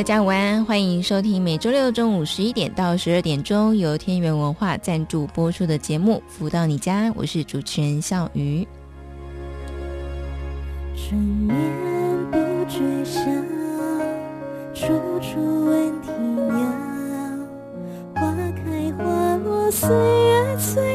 大家午安，欢迎收听每周六中午十一点到十二点钟由天元文化赞助播出的节目《福到你家》，我是主持人笑鱼。春眠不觉晓，处处闻啼鸟，花开花落，岁月催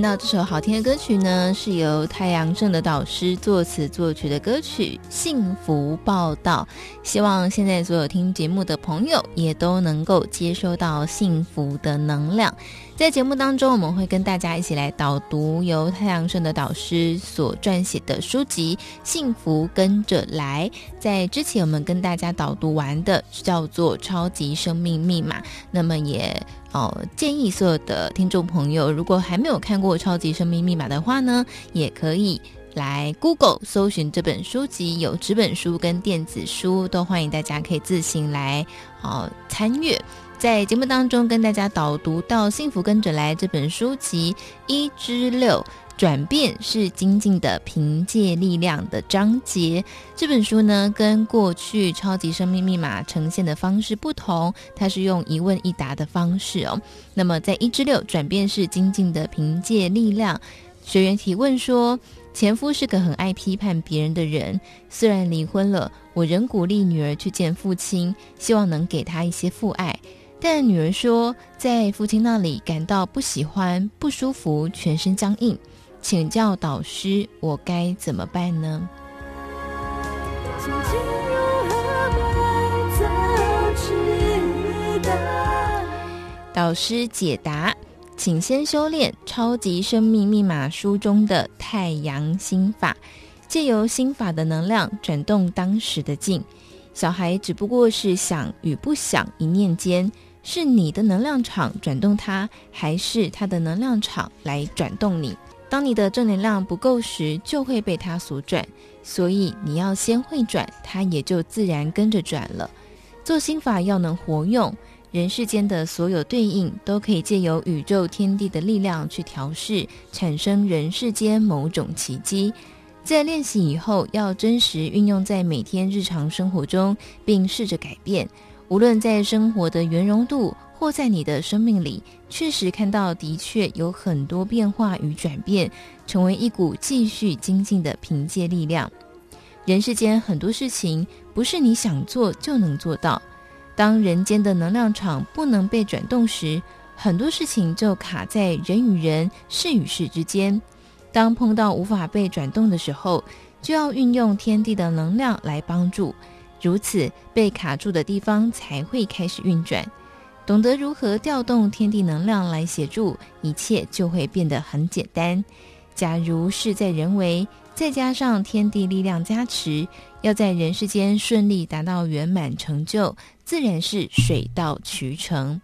到这首好听的歌曲呢，是由太阳盛的导师作词作曲的歌曲《幸福报道》。希望现在所有听节目的朋友也都能够接收到幸福的能量。在节目当中，我们会跟大家一起来导读由太阳盛的导师所撰写的书籍《幸福跟着来》。在之前，我们跟大家导读完的叫做《超级生命密码》，那么也。哦，建议所有的听众朋友，如果还没有看过《超级生命密码》的话呢，也可以来 Google 搜寻这本书籍，有纸本书跟电子书，都欢迎大家可以自行来哦参阅。在节目当中跟大家导读到《幸福跟着来》这本书籍一至六。转变是精进的凭借力量的章节。这本书呢，跟过去超级生命密码呈现的方式不同，它是用一问一答的方式哦。那么在一至六，转变是精进的凭借力量。学员提问说，前夫是个很爱批判别人的人，虽然离婚了，我仍鼓励女儿去见父亲，希望能给他一些父爱。但女儿说，在父亲那里感到不喜欢、不舒服，全身僵硬。请教导师，我该怎么办呢？导师解答，请先修炼《超级生命密码》书中的太阳心法，借由心法的能量转动当时的境。小孩只不过是想与不想一念间，是你的能量场转动他，还是他的能量场来转动你？当你的正能量不够时，就会被它所转，所以你要先会转，它也就自然跟着转了。做心法要能活用，人世间的所有对应都可以借由宇宙天地的力量去调试，产生人世间某种奇迹。在练习以后，要真实运用在每天日常生活中，并试着改变，无论在生活的圆融度。或在你的生命里，确实看到的确有很多变化与转变，成为一股继续精进的凭借力量。人世间很多事情不是你想做就能做到。当人间的能量场不能被转动时，很多事情就卡在人与人、事与事之间。当碰到无法被转动的时候，就要运用天地的能量来帮助，如此被卡住的地方才会开始运转。懂得如何调动天地能量来协助一切就会变得很简单。假如事在人为再加上天地力量加持要在人世间顺利达到圆满成就自然是水到渠成。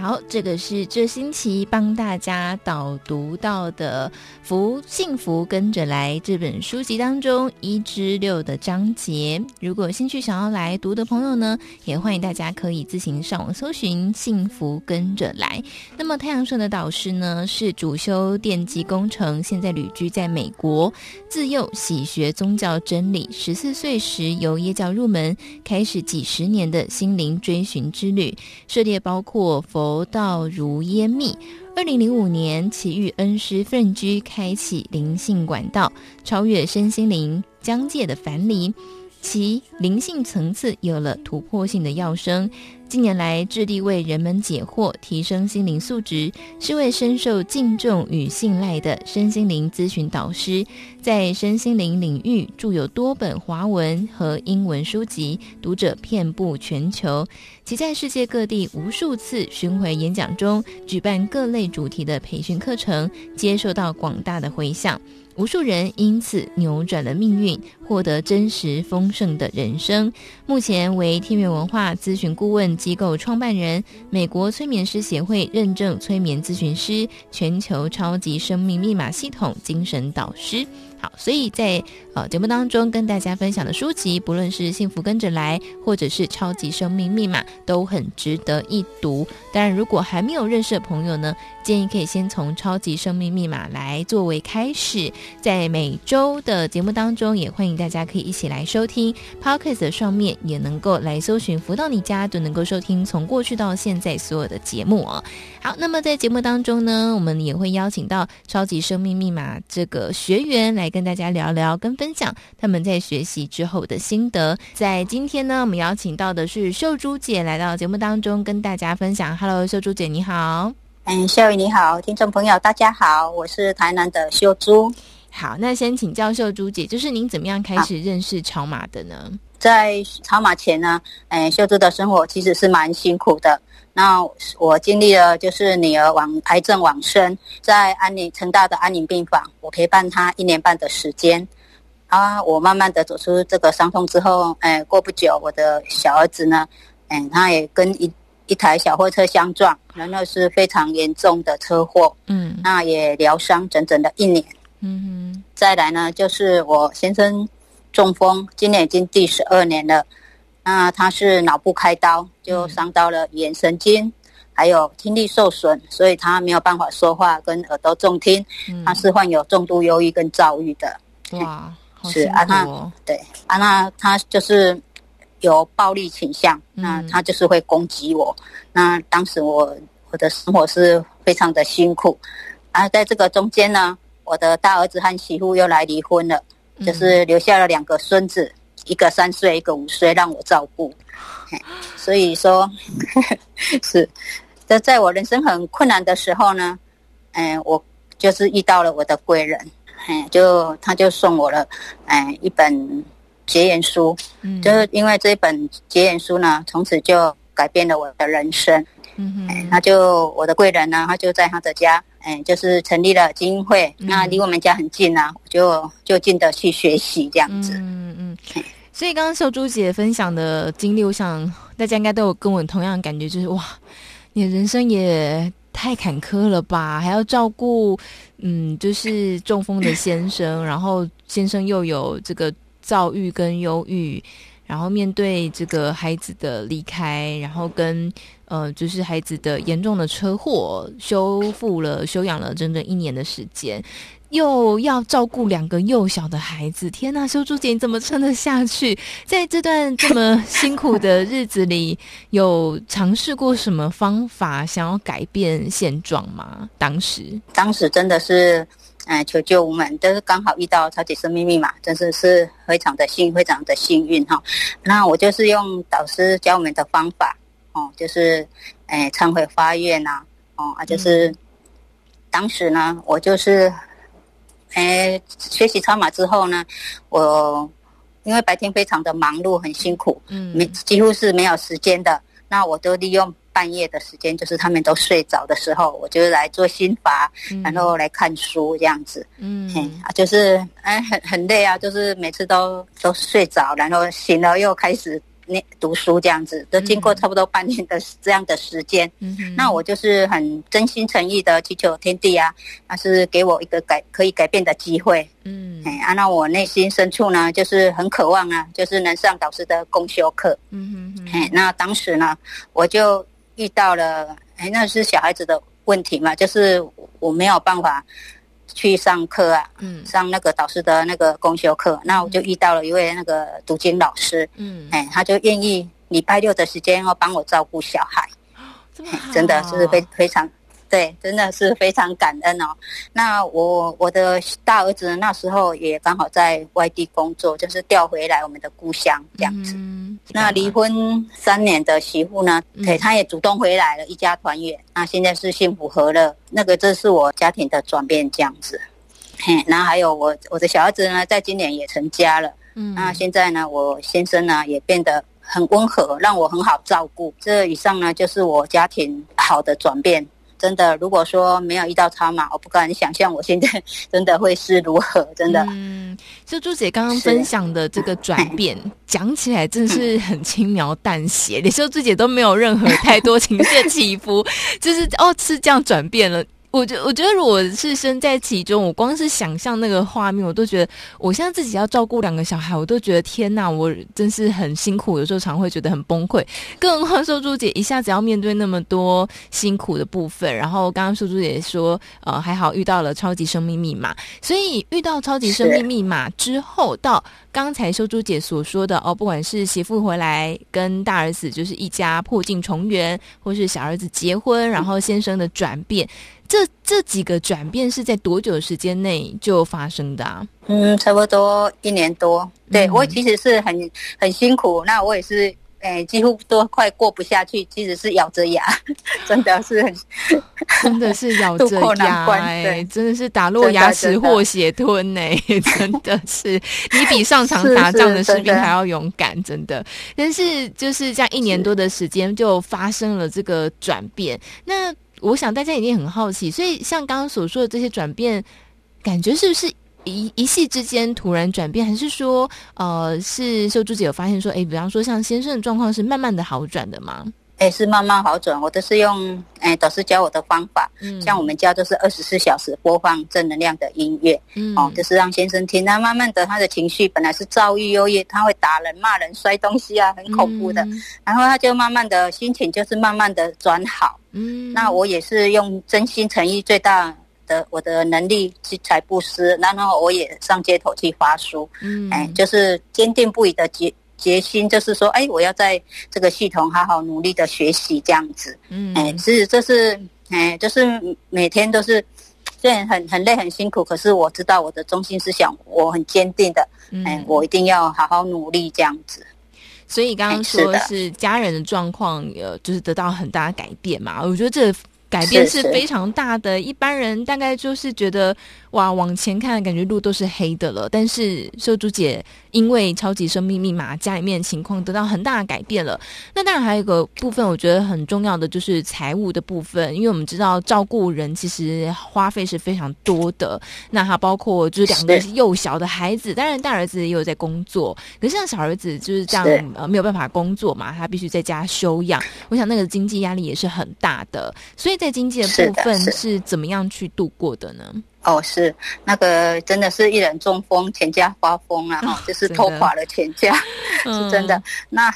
好，这个是这星期帮大家导读到的《福幸福跟着来》这本书籍当中一至六的章节。如果兴趣想要来读的朋友呢，也欢迎大家可以自行上网搜寻“幸福跟着来”。那么太阳社的导师呢，是主修电机工程，现在旅居在美国，自幼喜学宗教真理。十四岁时由耶教入门，开始几十年的心灵追寻之旅，涉猎包括佛。佛道如烟密。二零零五年，启遇恩师奋居，开启灵性管道，超越身心灵疆界的樊篱，其灵性层次有了突破性的跃升。近年来，致力为人们解惑，提升心灵素质，是位深受敬重与信赖的身心灵咨询导师。在身心灵领域，著有多本华文和英文书籍，读者遍布全球。其在世界各地无数次巡回演讲中，举办各类主题的培训课程，接受到广大的回响。无数人因此扭转了命运，获得真实丰盛的人生。目前为天元文化咨询顾问机构创办人，美国催眠师协会认证催眠咨询师，全球超级生命密码系统精神导师。好，所以在呃节目当中跟大家分享的书籍，不论是《幸福跟着来》或者是《超级生命密码》，都很值得一读。当然，如果还没有认识的朋友呢，建议可以先从《超级生命密码》来作为开始。在每周的节目当中，也欢迎大家可以一起来收听。Podcast 上面也能够来搜寻“福到你家”，都能够收听从过去到现在所有的节目哦。好，那么在节目当中呢，我们也会邀请到《超级生命密码》这个学员来。跟大家聊聊，跟分享他们在学习之后的心得。在今天呢，我们邀请到的是秀珠姐来到节目当中，跟大家分享。Hello，秀珠姐，你好。嗯，秀宇你好，听众朋友大家好，我是台南的秀珠。好，那先请教秀珠姐，就是您怎么样开始认识超马的呢？在超马前呢，嗯，秀珠的生活其实是蛮辛苦的。那我经历了，就是女儿往癌症往生，在安宁成大的安宁病房，我陪伴她一年半的时间。啊，我慢慢的走出这个伤痛之后，哎，过不久，我的小儿子呢，哎，他也跟一一台小货车相撞，然后是非常严重的车祸，嗯，那也疗伤整整的一年，嗯哼。再来呢，就是我先生中风，今年已经第十二年了。那他是脑部开刀，就伤到了语言神经，嗯、还有听力受损，所以他没有办法说话，跟耳朵重听。嗯、他是患有重度忧郁跟躁郁的。哇，是啊，那对啊，那他就是有暴力倾向，嗯、那他就是会攻击我。那当时我我的生活是非常的辛苦。啊，在这个中间呢，我的大儿子和媳妇又来离婚了，嗯、就是留下了两个孙子。一个三岁，一个五岁，让我照顾。所以说，呵 呵是，在在我人生很困难的时候呢，嗯，我就是遇到了我的贵人，嗯，就他就送我了，嗯，一本结缘书，嗯，就是因为这一本结缘书呢，从此就改变了我的人生。嗯哼，那就我的贵人呢，他就在他的家，嗯，就是成立了基金会，嗯、那离我们家很近啊，就就近的去学习这样子。嗯嗯。嗯所以刚刚秀珠姐分享的经历，我想大家应该都有跟我同样的感觉，就是哇，你的人生也太坎坷了吧，还要照顾，嗯，就是中风的先生，然后先生又有这个躁郁跟忧郁，然后面对这个孩子的离开，然后跟呃，就是孩子的严重的车祸，修复了、休养了整整一年的时间。又要照顾两个幼小的孩子，天呐，修珠姐你怎么撑得下去？在这段这么辛苦的日子里，有尝试过什么方法想要改变现状吗？当时，当时真的是，哎，求救无门，但是刚好遇到超级生命密码，真是是非常的幸，非常的幸运哈。那我就是用导师教我们的方法，哦，就是，哎，忏悔发愿呐，哦，啊，就是，嗯、当时呢，我就是。哎，学习超马之后呢，我因为白天非常的忙碌，很辛苦，嗯，没几乎是没有时间的。那我都利用半夜的时间，就是他们都睡着的时候，我就来做心法，嗯、然后来看书这样子。嗯，啊，就是哎，很很累啊，就是每次都都睡着，然后醒了又开始念读书这样子，都经过差不多半年的这样的时间。那我就是很真心诚意的祈求天地啊，那是给我一个改可以改变的机会。嗯，哎啊，那我内心深处呢，就是很渴望啊，就是能上导师的公修课。嗯哼哼，哎，那当时呢，我就遇到了，哎，那是小孩子的问题嘛，就是我没有办法。去上课啊，嗯，上那个导师的那个公修课，嗯，那我就遇到了一位那个读经老师，嗯，哎，他就愿意礼拜六的时间要帮我照顾小孩，这么好，真的是非非常。对，真的是非常感恩哦。那我我的大儿子那时候也刚好在外地工作，就是调回来我们的故乡这样子。嗯、那离婚三年的媳妇呢，对、嗯，他也主动回来了，一家团圆。那现在是幸福和乐。那个这是我家庭的转变这样子。嘿，那还有我我的小儿子呢，在今年也成家了。嗯，那现在呢，我先生呢也变得很温和，让我很好照顾。这以上呢，就是我家庭好的转变。真的，如果说没有遇到他嘛，我不敢想象我现在 真的会是如何。真的，嗯，就朱姐刚刚分享的这个转变，讲起来真是很轻描淡写，你说朱姐都没有任何太多情绪起伏，就是哦，是这样转变了。我觉我觉得，如果是身在其中，我光是想象那个画面，我都觉得，我现在自己要照顾两个小孩，我都觉得天哪，我真是很辛苦，有时候常会觉得很崩溃。更何况秀珠姐一下子要面对那么多辛苦的部分，然后刚刚秀珠姐说，呃，还好遇到了超级生命密码，所以遇到超级生命密码之后，到刚才秀珠姐所说的哦，不管是媳妇回来跟大儿子就是一家破镜重圆，或是小儿子结婚，然后先生的转变。这这几个转变是在多久时间内就发生的啊？嗯，差不多一年多。对、嗯、我其实是很很辛苦，那我也是，诶、欸，几乎都快过不下去，其实是咬着牙，真的是很，真的是咬着牙，哎，真的是打落牙齿或血吞呢，真的是你比上场打仗的士兵还要勇敢，真的。但是就是这样一年多的时间就发生了这个转变，那。我想大家一定很好奇，所以像刚刚所说的这些转变，感觉是不是一一夕之间突然转变，还是说，呃，是秀珠姐有发现说，哎，比方说像先生的状况是慢慢的好转的吗？哎，是慢慢好转，我都是用哎导师教我的方法，嗯，像我们家都是二十四小时播放正能量的音乐，嗯，哦，就是让先生听，他慢慢的他的情绪本来是躁郁忧郁，他会打人骂人摔东西啊，很恐怖的，嗯，然后他就慢慢的心情就是慢慢的转好。嗯，那我也是用真心诚意最大的我的能力去才布施，然后我也上街头去发书，嗯，哎，就是坚定不移的决决心，就是说，哎，我要在这个系统好好努力的学习这样子，嗯，哎，是这是，哎，就是每天都是虽然很很累很辛苦，可是我知道我的中心思想，我很坚定的，哎，我一定要好好努力这样子。所以刚刚说是家人的状况，呃，就是得到很大的改变嘛。我觉得这改变是非常大的，一般人大概就是觉得。哇，往前看感觉路都是黑的了。但是秀珠姐因为超级生命密码，家里面情况得到很大的改变了。那当然还有一个部分，我觉得很重要的就是财务的部分，因为我们知道照顾人其实花费是非常多的。那还包括就是两个幼小的孩子，当然大儿子也有在工作，可是像小儿子就是这样呃没有办法工作嘛，他必须在家休养。我想那个经济压力也是很大的。所以在经济的部分是怎么样去度过的呢？哦，是那个，真的是一人中风，全家发疯啊！哈、哦，就是拖垮了全家，真是真的。嗯、那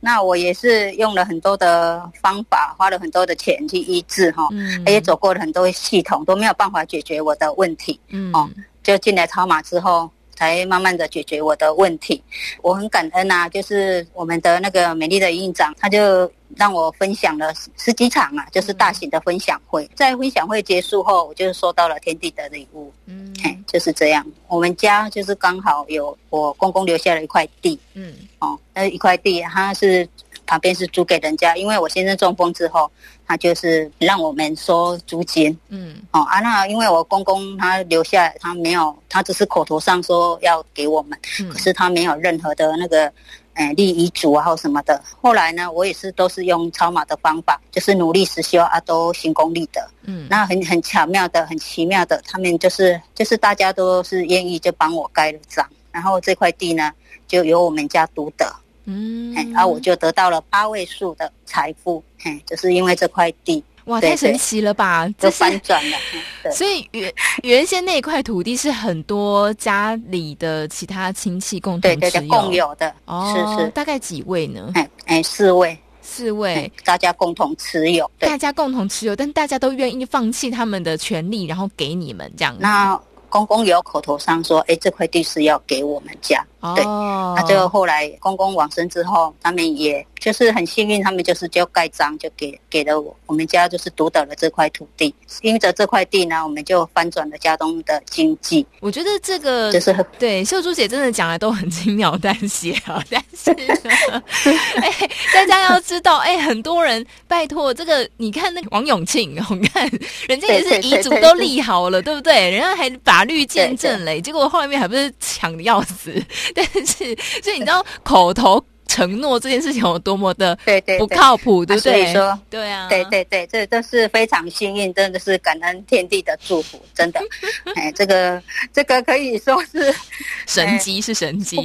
那我也是用了很多的方法，花了很多的钱去医治哈，嗯，也走过了很多系统，都没有办法解决我的问题。嗯，哦，就进来超马之后。才慢慢的解决我的问题，我很感恩啊！就是我们的那个美丽的院长，他就让我分享了十几场啊，就是大型的分享会。在分享会结束后，我就收到了天地的礼物，嗯，就是这样。我们家就是刚好有我公公留下了一块地，嗯，哦，那一块地，他是。旁边是租给人家，因为我先生中风之后，他就是让我们收租金。嗯，哦啊，那因为我公公他留下来，他没有，他只是口头上说要给我们，嗯、可是他没有任何的那个，呃，立遗嘱啊或什么的。后来呢，我也是都是用超马的方法，就是努力实修啊，都行功立德。嗯，那很很巧妙的，很奇妙的，他们就是就是大家都是愿意就帮我盖了章，然后这块地呢就由我们家独得。嗯，然后我就得到了八位数的财富，嘿，就是因为这块地。哇，太神奇了吧！这翻转了。对，所以原原先那块土地是很多家里的其他亲戚共同共有的。哦，是是，大概几位呢？哎哎，四位，四位，大家共同持有。大家共同持有，但大家都愿意放弃他们的权利，然后给你们这样。那公公有口头上说：“哎，这块地是要给我们家。”对，那就后来公公往生之后，他们也。就是很幸运，他们就是就盖章，就给给了我，我们家就是独得了这块土地。因着这块地呢，我们就翻转了家中的经济。我觉得这个就是对秀珠姐真的讲的都很轻描淡写啊，但是 哎、欸，大家要知道，哎、欸，很多人拜托这个，你看那个王永庆，我看人家也是遗嘱都立好了，对不对？人家还法律见证嘞，结果后面还不是抢的要死。但是，所以你知道口头。承诺这件事情有多么的对对不靠谱，对不对？所以说，对啊，对对对，这都是非常幸运，真的是感恩天地的祝福，真的。哎，这个这个可以说是神机，是神机。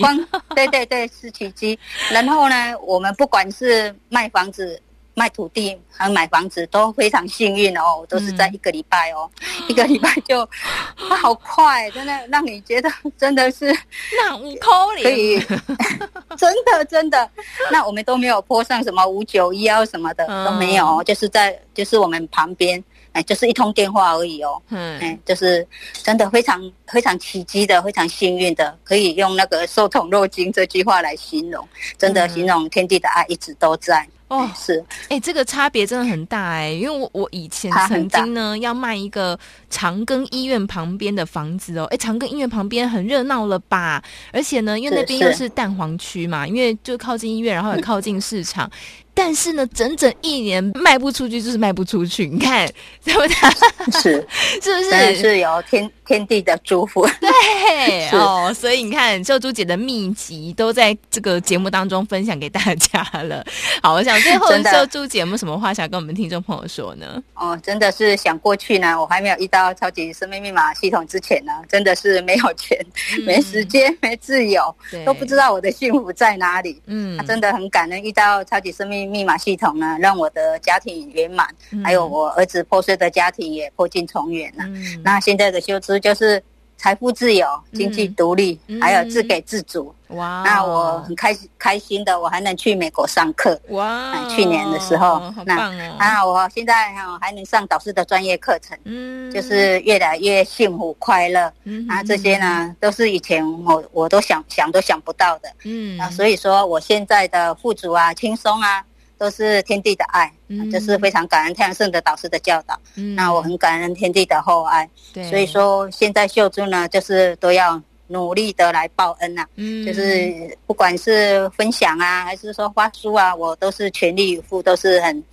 对对对是奇迹。然后呢，我们不管是卖房子。卖土地和买房子都非常幸运哦，都是在一个礼拜哦，嗯、一个礼拜就，它好快，真的让你觉得真的是那五扣可以，真的真的，那我们都没有泼上什么五九一啊什么的、嗯、都没有，就是在就是我们旁边，哎，就是一通电话而已哦，嗯，哎，就是真的非常非常奇迹的，非常幸运的，可以用那个受宠若惊这句话来形容，真的形容天地的爱一直都在。哦，是，哎、欸，这个差别真的很大哎、欸，因为我我以前曾经呢要卖一个长庚医院旁边的房子哦，哎、欸，长庚医院旁边很热闹了吧？而且呢，因为那边又是蛋黄区嘛，因为就靠近医院，然后也靠近市场。嗯但是呢，整整一年卖不出去，就是卖不出去。你看，对不对？是，是不是？是有天天地的祝福。对 哦，所以你看，秀珠姐的秘籍都在这个节目当中分享给大家了。好，我想最后秀珠姐有没有什么话想跟我们听众朋友说呢？哦，真的是想过去呢，我还没有遇到超级生命密码系统之前呢，真的是没有钱、嗯、没时间、没自由，都不知道我的幸福在哪里。嗯，真的很感恩遇到超级生命。密码系统呢，让我的家庭圆满，嗯、还有我儿子破碎的家庭也破镜重圆了。嗯、那现在的秀珠就是财富自由、经济独立，嗯、还有自给自足。哇！那我很开心开心的，我还能去美国上课。哇！去年的时候！那啊，我现在哈还能上导师的专业课程，嗯，就是越来越幸福快乐。嗯，啊，这些呢都是以前我我都想想都想不到的。嗯，啊，所以说我现在的富足啊，轻松啊。都是天地的爱，嗯，就是非常感恩太阳圣的导师的教导。嗯，那我很感恩天地的厚爱。对，所以说现在秀珠呢，就是都要努力的来报恩呐。嗯，就是不管是分享啊，还是说发书啊，我都是全力以赴，都是很、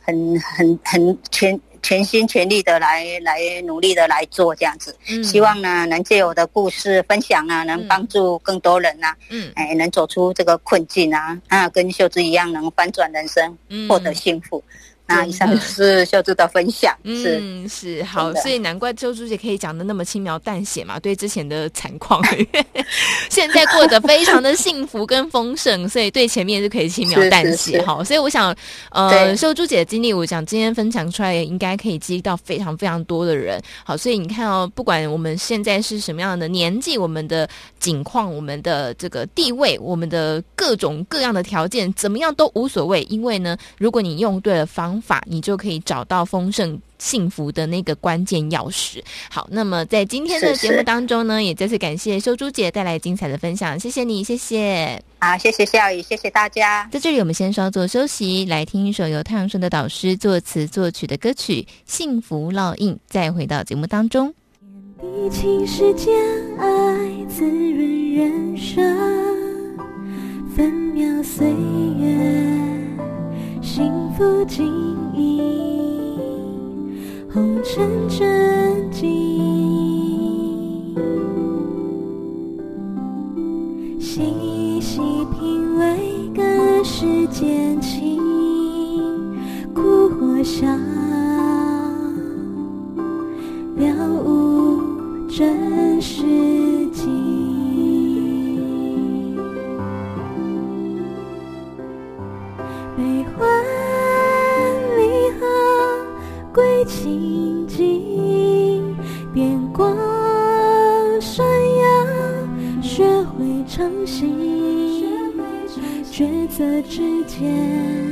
很、很、很全。全心全力的来来努力的来做这样子，嗯、希望呢能借我的故事分享啊，能帮助更多人呐、啊，嗯，哎，能走出这个困境啊，啊，跟秀芝一样能翻转人生，获得幸福。嗯那以上就是秀珠的分享，嗯是好，所以难怪秀珠姐可以讲的那么轻描淡写嘛。对之前的惨况，现在过得非常的幸福跟丰盛，所以对前面是可以轻描淡写哈。所以我想，呃，秀珠姐的经历，我想今天分享出来，也应该可以激励到非常非常多的人。好，所以你看哦，不管我们现在是什么样的年纪，我们的境况，我们的这个地位，我们的各种各样的条件，怎么样都无所谓，因为呢，如果你用对了方法，你就可以找到丰盛幸福的那个关键钥匙。好，那么在今天的节目当中呢，是是也再次感谢修珠姐带来精彩的分享，谢谢你，谢谢。好，谢谢笑宇，谢谢大家。在这里，我们先稍作休息，来听一首由太阳盛德导师作词作曲的歌曲《幸福烙印》，再回到节目当中。天地情世间，爱滋润人生，分秒岁月。不经意，红尘真迹，细细品味，隔世间色之间，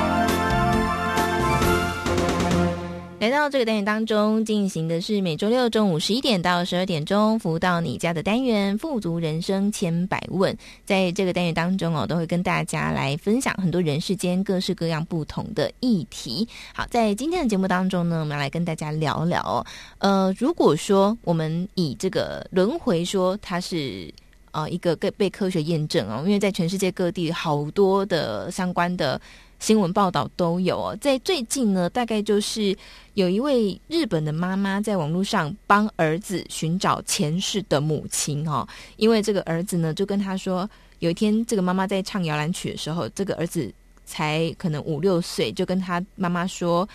来到这个单元当中，进行的是每周六中午十一点到十二点钟，服务到你家的单元“富足人生千百问”。在这个单元当中哦，都会跟大家来分享很多人世间各式各样不同的议题。好，在今天的节目当中呢，我们要来跟大家聊聊哦。呃，如果说我们以这个轮回说它是呃一个被被科学验证哦，因为在全世界各地好多的相关的。新闻报道都有哦，在最近呢，大概就是有一位日本的妈妈在网络上帮儿子寻找前世的母亲哦，因为这个儿子呢就跟他说，有一天这个妈妈在唱摇篮曲的时候，这个儿子才可能五六岁，就跟他妈妈说。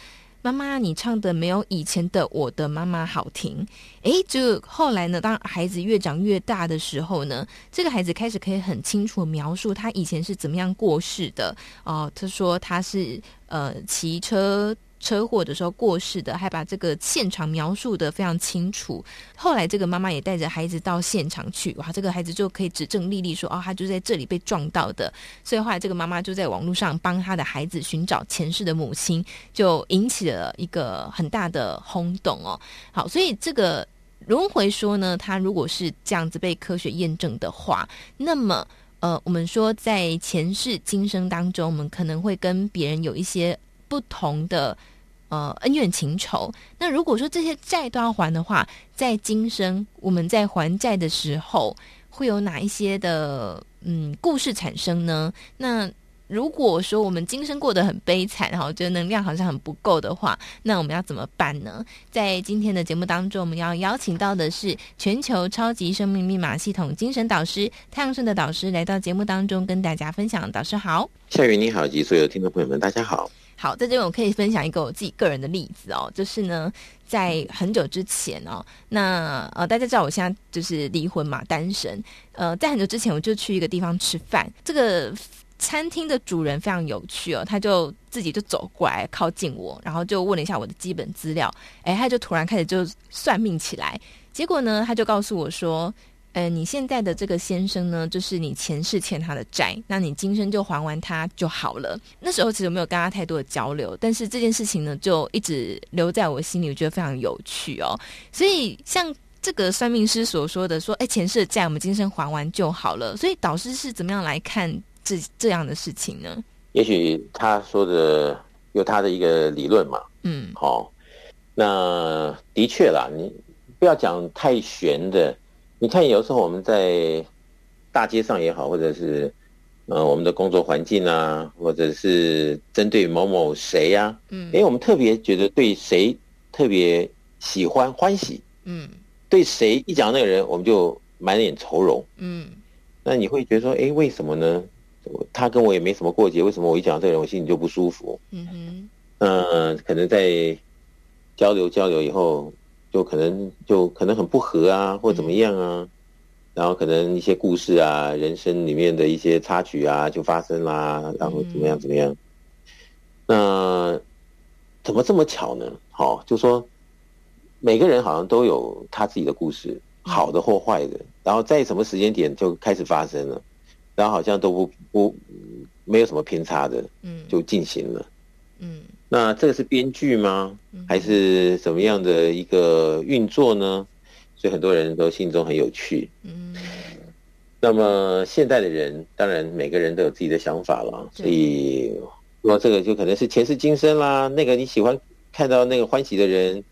妈妈，你唱的没有以前的我的妈妈好听。诶，就后来呢，当孩子越长越大的时候呢，这个孩子开始可以很清楚描述他以前是怎么样过世的。哦，他说他是呃骑车。车祸的时候过世的，还把这个现场描述得非常清楚。后来这个妈妈也带着孩子到现场去，哇，这个孩子就可以指证丽丽说，哦，他就在这里被撞到的。所以后来这个妈妈就在网络上帮他的孩子寻找前世的母亲，就引起了一个很大的轰动哦。好，所以这个轮回说呢，他如果是这样子被科学验证的话，那么呃，我们说在前世今生当中，我们可能会跟别人有一些。不同的呃恩怨情仇，那如果说这些债都要还的话，在今生我们在还债的时候，会有哪一些的嗯故事产生呢？那如果说我们今生过得很悲惨，然后觉得能量好像很不够的话，那我们要怎么办呢？在今天的节目当中，我们要邀请到的是全球超级生命密码系统精神导师太阳盛德导师来到节目当中跟大家分享。导师好，夏雨你好，及所有听众朋友们，大家好。好，在这边我可以分享一个我自己个人的例子哦，就是呢，在很久之前哦，那呃，大家知道我现在就是离婚嘛，单身。呃，在很久之前，我就去一个地方吃饭，这个餐厅的主人非常有趣哦，他就自己就走过来靠近我，然后就问了一下我的基本资料，哎，他就突然开始就算命起来，结果呢，他就告诉我说。呃，你现在的这个先生呢，就是你前世欠他的债，那你今生就还完他就好了。那时候其实我没有跟他太多的交流，但是这件事情呢，就一直留在我心里，我觉得非常有趣哦。所以像这个算命师所说的，说，哎，前世的债我们今生还完就好了。所以导师是怎么样来看这这样的事情呢？也许他说的有他的一个理论嘛，嗯，好、哦，那的确啦，你不要讲太玄的。你看，有时候我们在大街上也好，或者是呃我们的工作环境啊，或者是针对某某谁呀、啊，嗯，因为我们特别觉得对谁特别喜欢欢喜，嗯，对谁一讲那个人，我们就满脸愁容，嗯，那你会觉得说，哎，为什么呢？他跟我也没什么过节，为什么我一讲这个人，我心里就不舒服？嗯哼，嗯、呃，可能在交流交流以后。就可能就可能很不合啊，或怎么样啊，嗯、然后可能一些故事啊，人生里面的一些插曲啊，就发生啦，然后怎么样怎么样？嗯、那怎么这么巧呢？好，就说每个人好像都有他自己的故事，好的或坏的，然后在什么时间点就开始发生了。然后好像都不不没有什么偏差的，嗯，就进行了，嗯，那这个是编剧吗？还是怎么样的一个运作呢？所以很多人都心中很有趣，嗯。那么现代的人，当然每个人都有自己的想法了，所以说这个就可能是前世今生啦。那个你喜欢看到那个欢喜的人，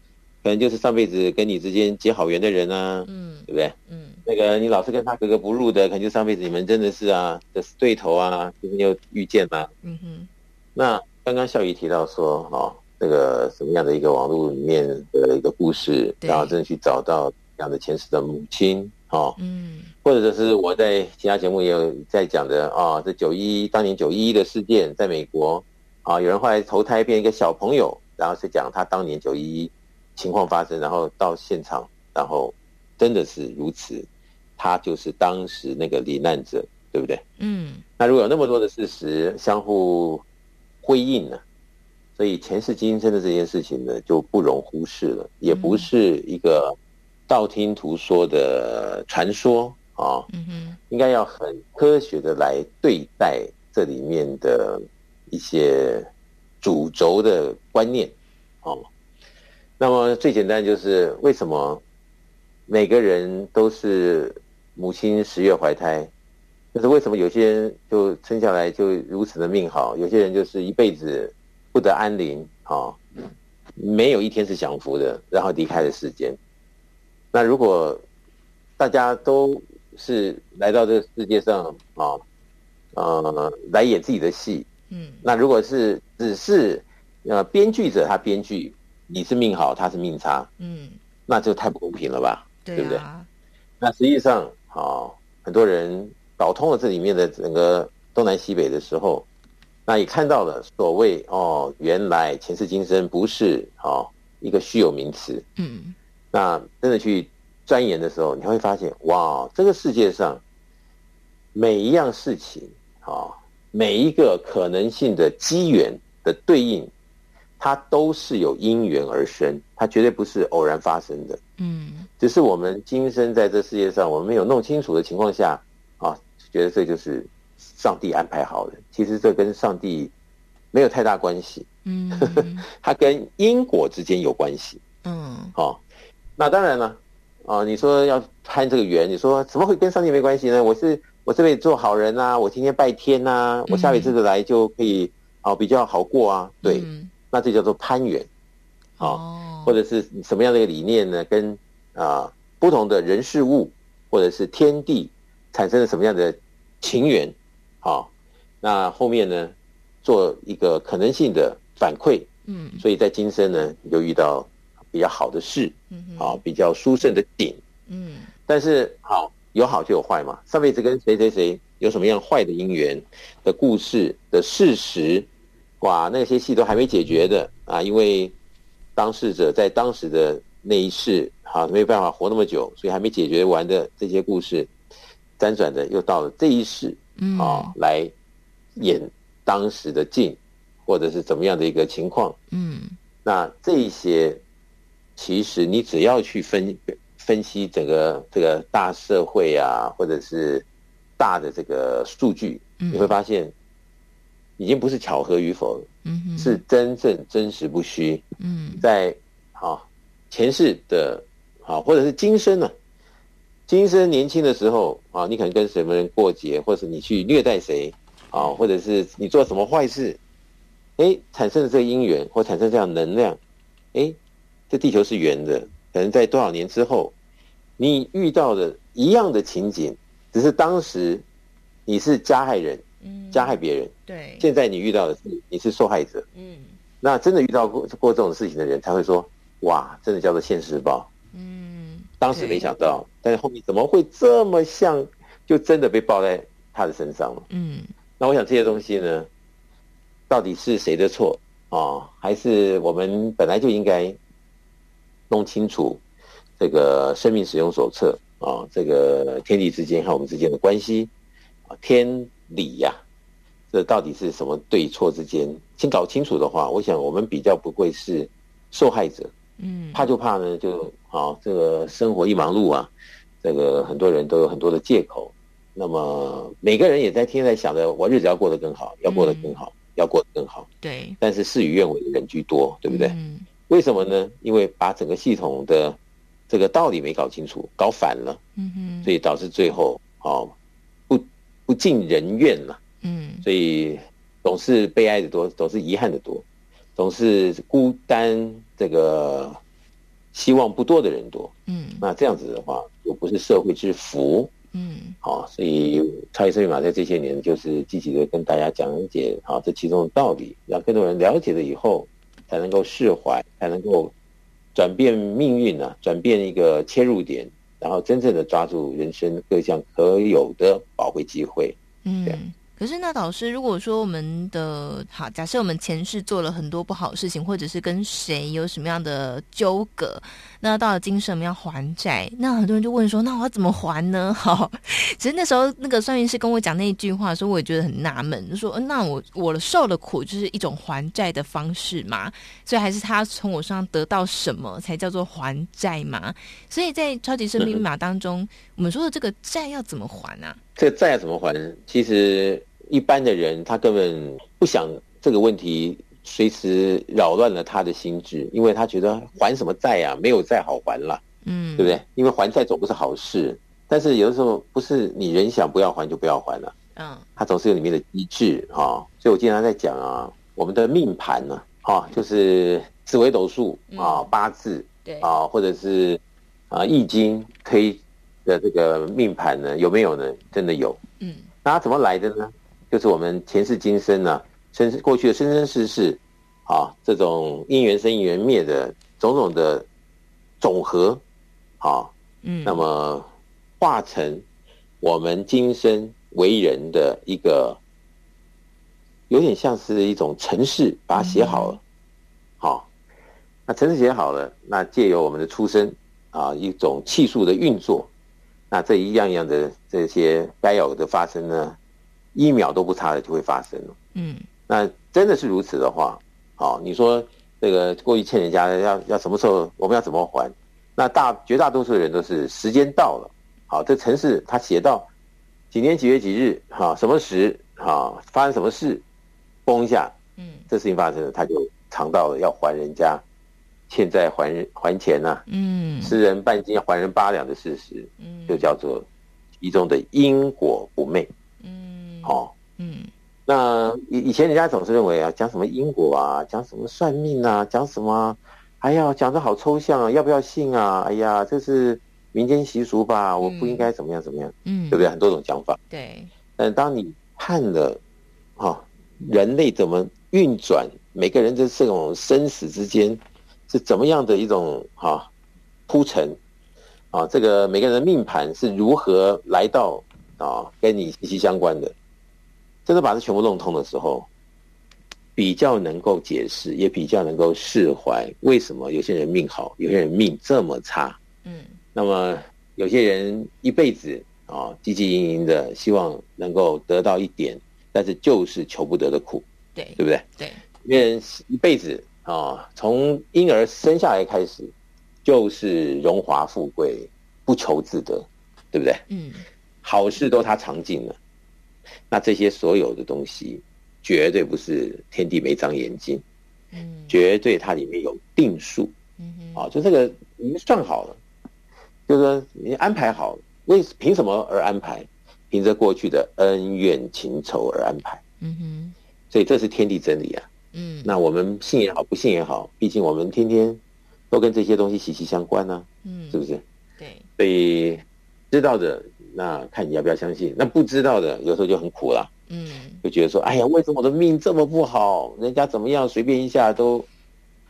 可能就是上辈子跟你之间结好缘的人啊，嗯，对不对？嗯，那个你老是跟他格格不入的，可能就上辈子你们真的是啊，这是对头啊，今天又遇见了。嗯哼。那刚刚孝仪提到说，哦，这个什么样的一个网络里面的一个故事，然后真的去找到这样的前世的母亲。哦，嗯，或者是我在其他节目也有在讲的啊，这九一当年九一一的事件，在美国啊，有人后来投胎变一个小朋友，然后是讲他当年九一一情况发生，然后到现场，然后真的是如此，他就是当时那个罹难者，对不对？嗯，那如果有那么多的事实相互辉映呢，所以前世今生的这件事情呢，就不容忽视了，也不是一个。道听途说的传说啊，嗯哼，应该要很科学的来对待这里面的一些主轴的观念哦。那么最简单就是为什么每个人都是母亲十月怀胎？就是为什么有些人就生下来就如此的命好，有些人就是一辈子不得安宁啊，没有一天是享福的，然后离开了世间。那如果大家都是来到这个世界上啊，呃，来演自己的戏，嗯，那如果是只是呃编剧者他编剧，你是命好，他是命差，嗯，那就太不公平了吧，对，不对？那实际上啊，很多人搞通了这里面的整个东南西北的时候，那也看到了所谓哦，原来前世今生不是哦一个虚有名词，嗯。那真的去钻研的时候，你会发现，哇，这个世界上每一样事情啊，每一个可能性的机缘的对应，它都是有因缘而生，它绝对不是偶然发生的。嗯，只是我们今生在这世界上，我们没有弄清楚的情况下，啊，觉得这就是上帝安排好的。其实这跟上帝没有太大关系。嗯，它跟因果之间有关系。嗯，好。那当然了，啊，你说要攀这个缘，你说怎么会跟上帝没关系呢？我是我这辈子做好人啊，我天天拜天呐、啊，我下辈子的来就可以啊比较好过啊。对，嗯、那这叫做攀缘，啊，哦、或者是什么样的一个理念呢？跟啊不同的人事物或者是天地产生了什么样的情缘，啊，那后面呢做一个可能性的反馈，嗯，所以在今生呢你就遇到。比较好的事，嗯，好，比较殊胜的景，嗯，但是好有好就有坏嘛。上辈子跟谁谁谁有什么样坏的因缘的故事的事实，哇，那些戏都还没解决的啊，因为当事者在当时的那一世，好没有办法活那么久，所以还没解决完的这些故事，辗转的又到了这一世，嗯，啊，来演当时的境，或者是怎么样的一个情况，嗯，那这一些。其实你只要去分分析整个这个大社会啊，或者是大的这个数据，你会发现，已经不是巧合与否，嗯，是真正真实不虚。嗯，在啊前世的，啊或者是今生呢，今生年轻的时候啊，你可能跟什么人过节，或是你去虐待谁啊，或者是你做什么坏事，哎，产生了这个因缘或产生这样能量，哎。这地球是圆的，可能在多少年之后，你遇到的一样的情景，只是当时你是加害人，嗯，加害别人，对，现在你遇到的是你是受害者，嗯，那真的遇到过过这种事情的人才会说，哇，真的叫做现世报，嗯，当时没想到，但是后面怎么会这么像，就真的被报在他的身上了，嗯，那我想这些东西呢，到底是谁的错啊，哦？还是我们本来就应该？弄清楚这个生命使用手册啊，这个天地之间和我们之间的关系啊，天理呀，这到底是什么对错之间？先搞清楚的话，我想我们比较不会是受害者。嗯，怕就怕呢，就啊，这个生活一忙碌啊，这个很多人都有很多的借口那么每个人也在天天在想着，我日子要过得更好，要过得更好，嗯、要过得更好。对。但是事与愿违的人居多，对不对？嗯。为什么呢？因为把整个系统的这个道理没搞清楚，搞反了。嗯哼。所以导致最后哦，不不尽人愿了。嗯。所以总是悲哀的多，总是遗憾的多，总是孤单这个希望不多的人多。嗯。那这样子的话，又不是社会之福。嗯，好，所以超级生命码在这些年就是积极的跟大家讲解，好，这其中的道理，让更多人了解了以后，才能够释怀，才能够转变命运呢、啊，转变一个切入点，然后真正的抓住人生各项可有的宝贵机会。嗯。可是，那导师，如果说我们的好，假设我们前世做了很多不好的事情，或者是跟谁有什么样的纠葛，那到了今生我们要还债，那很多人就问说，那我要怎么还呢？好，其实那时候那个算命师跟我讲那一句话的时候，我也觉得很纳闷，就说，那我我受了苦，就是一种还债的方式嘛？所以还是他从我身上得到什么才叫做还债嘛？所以在超级生命密码当中，我们说的这个债要怎么还啊？这个债要怎么还？其实一般的人他根本不想这个问题，随时扰乱了他的心智，因为他觉得还什么债啊？没有债好还了，嗯，对不对？因为还债总不是好事，但是有的时候不是你人想不要还就不要还了，嗯，它总是有里面的机制哈、哦。所以我经常在讲啊，我们的命盘呢，哈，就是紫微斗数啊、八字，对啊，或者是啊易经推。的这个命盘呢，有没有呢？真的有，嗯，那它怎么来的呢？就是我们前世今生呢、啊，生过去的生生世世，啊，这种因缘生因缘灭的种种的总和，啊，嗯，那么化成我们今生为人的一个，有点像是一种程式，把它写好了，好、嗯，那程式写好了，那借由我们的出生啊，一种气数的运作。那这一样样的这些该有的发生呢，一秒都不差的就会发生了。嗯，那真的是如此的话，好，你说这个过去欠人家的要要什么时候我们要怎么还？那大绝大多数的人都是时间到了，好，这城市他写到几年几月几日，哈，什么时，哈，发生什么事，崩一下，嗯，这事情发生了，他就尝到了要还人家。欠债还还钱呐、啊，嗯，吃人半斤还人八两的事实，嗯，就叫做其中的因果不昧，嗯，好、哦，嗯，那以以前人家总是认为啊，讲什么因果啊，讲什么算命啊，讲什么，哎呀，讲的好抽象啊，要不要信啊？哎呀，这是民间习俗吧，我不应该怎么样怎么样，嗯，对不对？很多种讲法，对，但当你看了，哈、哦，人类怎么运转，每个人的这种生死之间。是怎么样的一种哈铺陈啊？这个每个人的命盘是如何来到啊？跟你息息相关的，真的把它全部弄通的时候，比较能够解释，也比较能够释怀为什么有些人命好，有些人命这么差。嗯，那么有些人一辈子啊汲汲营营的，希望能够得到一点，但是就是求不得的苦。对，对不对？对，因为一辈子。啊、哦，从婴儿生下来开始，就是荣华富贵，不求自得，对不对？嗯，好事都他尝尽了，那这些所有的东西，绝对不是天地没长眼睛，嗯，绝对它里面有定数，嗯哼，啊、哦，就这个已经算好了，就是说你安排好了，为凭什么而安排？凭着过去的恩怨情仇而安排，嗯哼，所以这是天地真理啊。嗯，那我们信也好，不信也好，毕竟我们天天都跟这些东西息息相关呢、啊，嗯，是不是？对，所以知道的那看你要不要相信，那不知道的有时候就很苦了，嗯，就觉得说，哎呀，为什么我的命这么不好？人家怎么样，随便一下都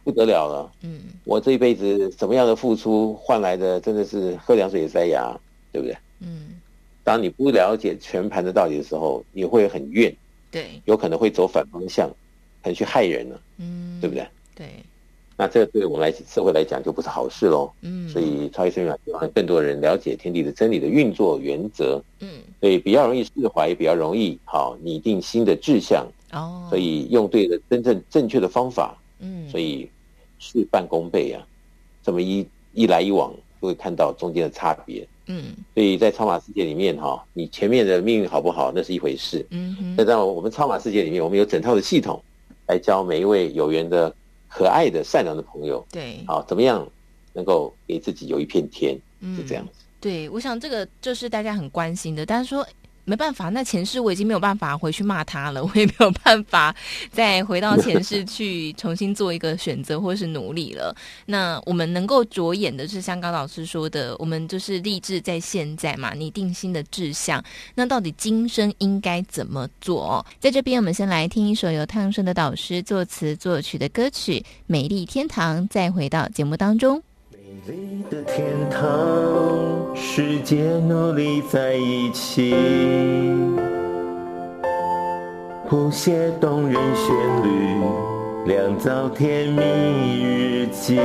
不得了了，嗯，我这一辈子怎么样的付出换来的真的是喝凉水也塞牙，对不对？嗯，当你不了解全盘的道理的时候，你会很怨，对，有可能会走反方向。很去害人了，嗯，对不对？对，那这个对我们来社会来讲就不是好事喽。嗯，所以超级生命码希望更多人了解天地的真理的运作原则。嗯，所以比较容易释怀，也比较容易好拟定新的志向。哦，所以用对了真正正确的方法。嗯，所以事半功倍啊，这么一一来一往，就会看到中间的差别。嗯，所以在超马世界里面哈，你前面的命运好不好，那是一回事。嗯哼，那在我们超马世界里面，我们有整套的系统来教每一位有缘的、可爱的、善良的朋友。对，好，怎么样能够给自己有一片天？是这样子。嗯，对，我想这个就是大家很关心的，但是说。没办法，那前世我已经没有办法回去骂他了，我也没有办法再回到前世去重新做一个选择或是努力了。那我们能够着眼的是像高老师说的，我们就是立志在现在嘛，你定心的志向。那到底今生应该怎么做？在这边，我们先来听一首由太阳盛德导师作词作曲的歌曲《美丽天堂》，再回到节目当中。美丽的天堂，世界努力在一起，谱写动人旋律，酿造甜蜜日记，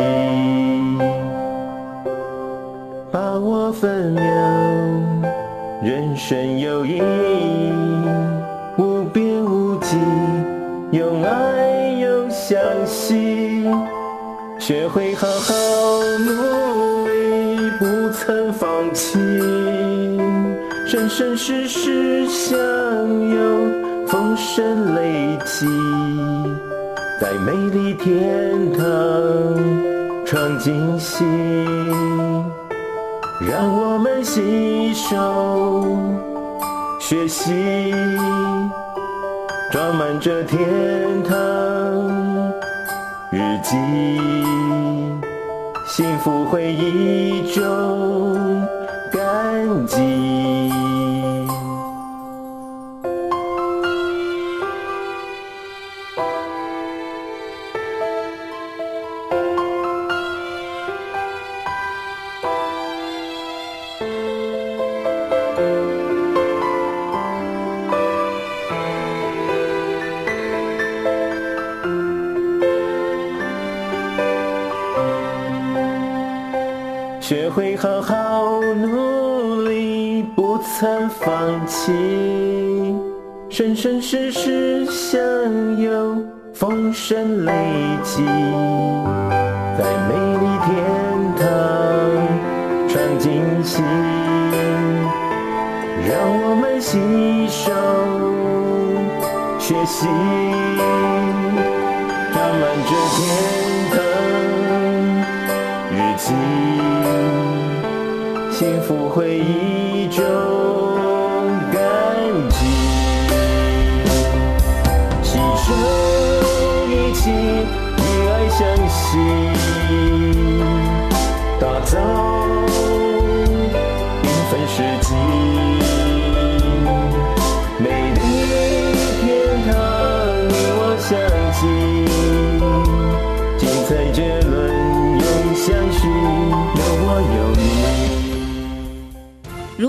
把握分秒，人生有意义，无边无际，用爱又相信。学会好好努力，不曾放弃，生生世世相拥，丰盛累积，在美丽天堂创惊喜，让我们携手学习，装满这天堂。日记，幸福回忆中感激。学会好好努力，不曾放弃，生生世世相拥，丰盛累积，在美丽天堂创惊喜。让我们携手学习。回一种感激，是这一起以爱相惜，打造缤纷世界。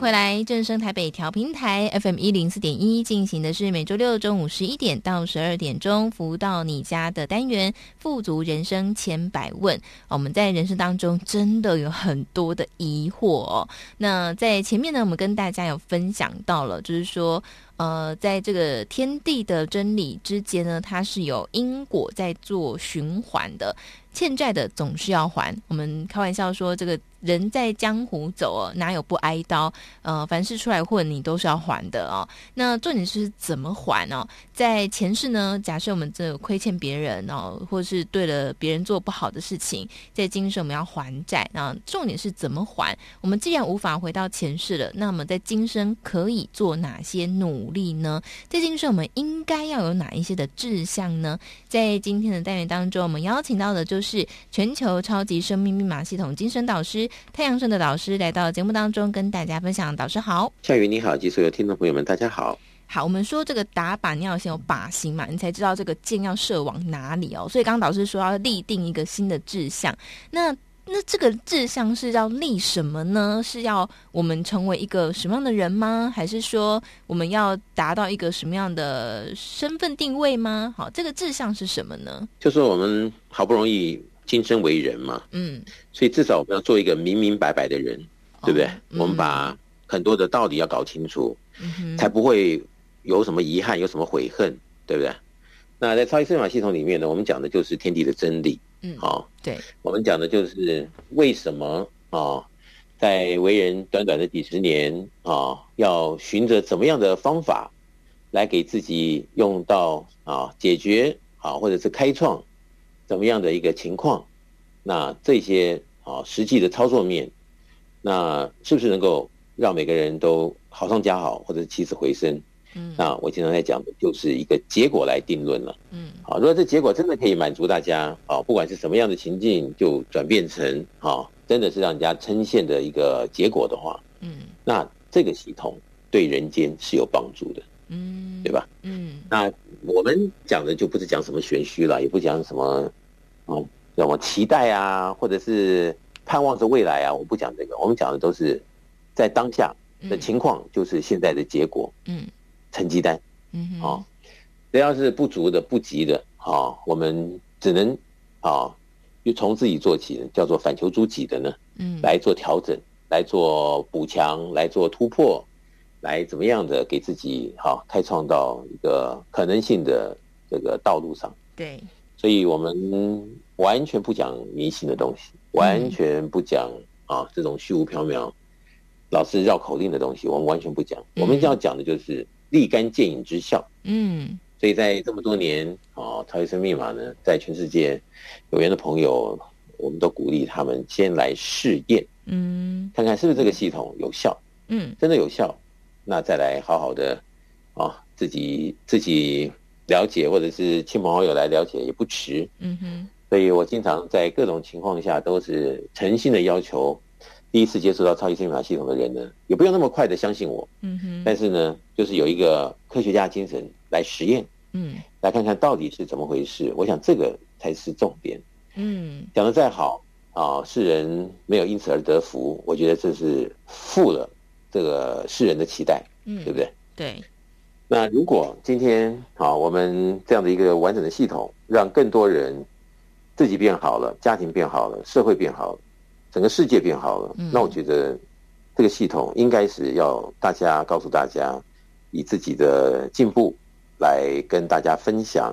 回来，正声台北调频台 FM 一零四点一进行的是每周六中午十一点到十二点钟服务到你家的单元《富足人生千百问》。我们在人生当中真的有很多的疑惑哦。那在前面呢，我们跟大家有分享到了，就是说。呃，在这个天地的真理之间呢，它是有因果在做循环的。欠债的总是要还。我们开玩笑说，这个人在江湖走哦，哪有不挨刀？呃，凡是出来混，你都是要还的哦。那重点是怎么还哦？在前世呢，假设我们这亏欠别人哦，或是对了别人做不好的事情，在今生我们要还债。那重点是怎么还？我们既然无法回到前世了，那么在今生可以做哪些努力呢？在今生我们应该要有哪一些的志向呢？在今天的单元当中，我们邀请到的就是。全球超级生命密码系统精神导师太阳盛的导师来到节目当中跟大家分享。导师好，夏雨你好，及所有听众朋友们，大家好。好，我们说这个打靶你要先有靶心嘛，你才知道这个箭要射往哪里哦。所以刚刚导师说要立定一个新的志向，那那这个志向是要立什么呢？是要我们成为一个什么样的人吗？还是说我们要达到一个什么样的身份定位吗？好，这个志向是什么呢？就是我们好不容易今生为人嘛，嗯，所以至少我们要做一个明明白白的人，哦、对不对？嗯、我们把很多的道理要搞清楚，嗯、才不会有什么遗憾，有什么悔恨，对不对？那在超级生法系统里面呢，我们讲的就是天地的真理。嗯，好，对，我们讲的就是为什么啊，在为人短短的几十年啊，要循着怎么样的方法来给自己用到啊解决啊，或者是开创怎么样的一个情况？那这些啊实际的操作面，那是不是能够让每个人都好上加好，或者起死回生？嗯，那我经常在讲的就是一个结果来定论了。嗯，好，如果这结果真的可以满足大家，啊，不管是什么样的情境，就转变成啊，真的是让人家称羡的一个结果的话，嗯，那这个系统对人间是有帮助的，嗯，对吧？嗯，那我们讲的就不是讲什么玄虚了，也不讲什么，嗯，什么期待啊，或者是盼望着未来啊，我不讲这个，我们讲的都是在当下的情况，就是现在的结果，嗯。成绩单，嗯哼，啊，只要是不足的、不及的，啊，我们只能啊，就从自己做起，叫做反求诸己的呢，嗯，来做调整，来做补强，来做突破，来怎么样的给自己好开创到一个可能性的这个道路上。对，所以我们完全不讲迷信的东西，完全不讲啊这种虚无缥缈、老是绕口令的东西，我们完全不讲。我们要讲的就是。立竿见影之效，嗯，所以在这么多年啊，超级生命密码呢，在全世界有缘的朋友，我们都鼓励他们先来试验，嗯，看看是不是这个系统有效，嗯，真的有效，那再来好好的啊，自己自己了解，或者是亲朋好友来了解也不迟，嗯哼，所以我经常在各种情况下都是诚心的要求。第一次接触到超级生命密码系统的人呢，也不用那么快的相信我，嗯哼，但是呢，就是有一个科学家精神来实验，嗯，来看看到底是怎么回事。我想这个才是重点，嗯，讲的再好啊，世人没有因此而得福，我觉得这是负了这个世人的期待，嗯，对不对？对。那如果今天啊，我们这样的一个完整的系统，让更多人自己变好了，家庭变好了，社会变好了。整个世界变好了，那我觉得这个系统应该是要大家告诉大家，以自己的进步来跟大家分享，